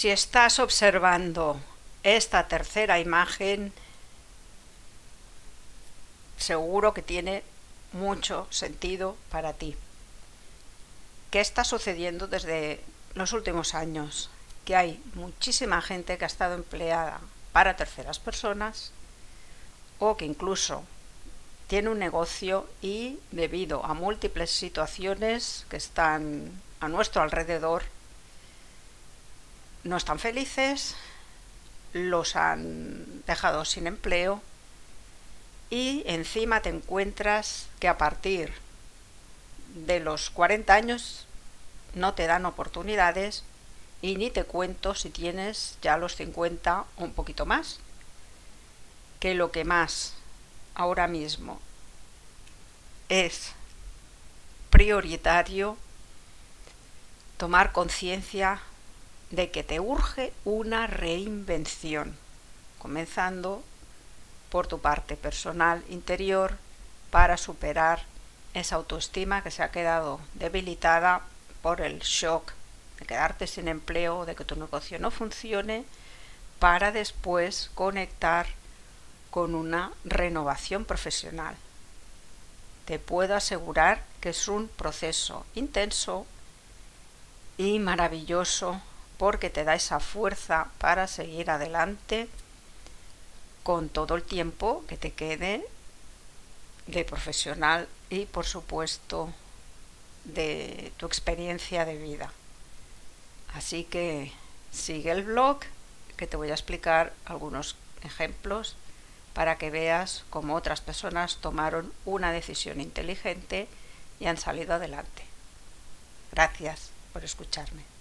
Si estás observando esta tercera imagen, seguro que tiene mucho sentido para ti. ¿Qué está sucediendo desde los últimos años? Que hay muchísima gente que ha estado empleada para terceras personas o que incluso tiene un negocio y debido a múltiples situaciones que están a nuestro alrededor, no están felices, los han dejado sin empleo y encima te encuentras que a partir de los 40 años no te dan oportunidades y ni te cuento si tienes ya los 50 o un poquito más, que lo que más ahora mismo es prioritario tomar conciencia de que te urge una reinvención, comenzando por tu parte personal interior para superar esa autoestima que se ha quedado debilitada por el shock de quedarte sin empleo, de que tu negocio no funcione, para después conectar con una renovación profesional. Te puedo asegurar que es un proceso intenso y maravilloso porque te da esa fuerza para seguir adelante con todo el tiempo que te quede de profesional y por supuesto de tu experiencia de vida. Así que sigue el blog que te voy a explicar algunos ejemplos para que veas cómo otras personas tomaron una decisión inteligente y han salido adelante. Gracias por escucharme.